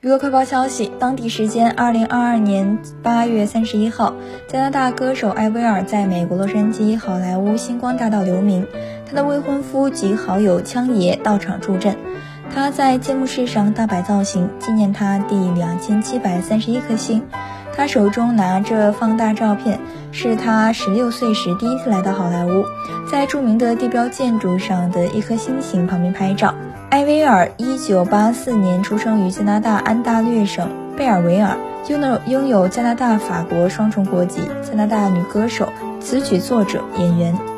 娱乐快报消息，当地时间二零二二年八月三十一号，加拿大歌手艾薇儿在美国洛杉矶好莱坞星光大道留名，她的未婚夫及好友枪爷到场助阵。她在揭幕式上大摆造型，纪念她第两千七百三十一颗星。他手中拿着放大照片，是他十六岁时第一次来到好莱坞，在著名的地标建筑上的一颗星星旁边拍照。艾薇儿一九八四年出生于加拿大安大略省贝尔维尔，拥有拥有加拿大、法国双重国籍，加拿大女歌手、词曲作者、演员。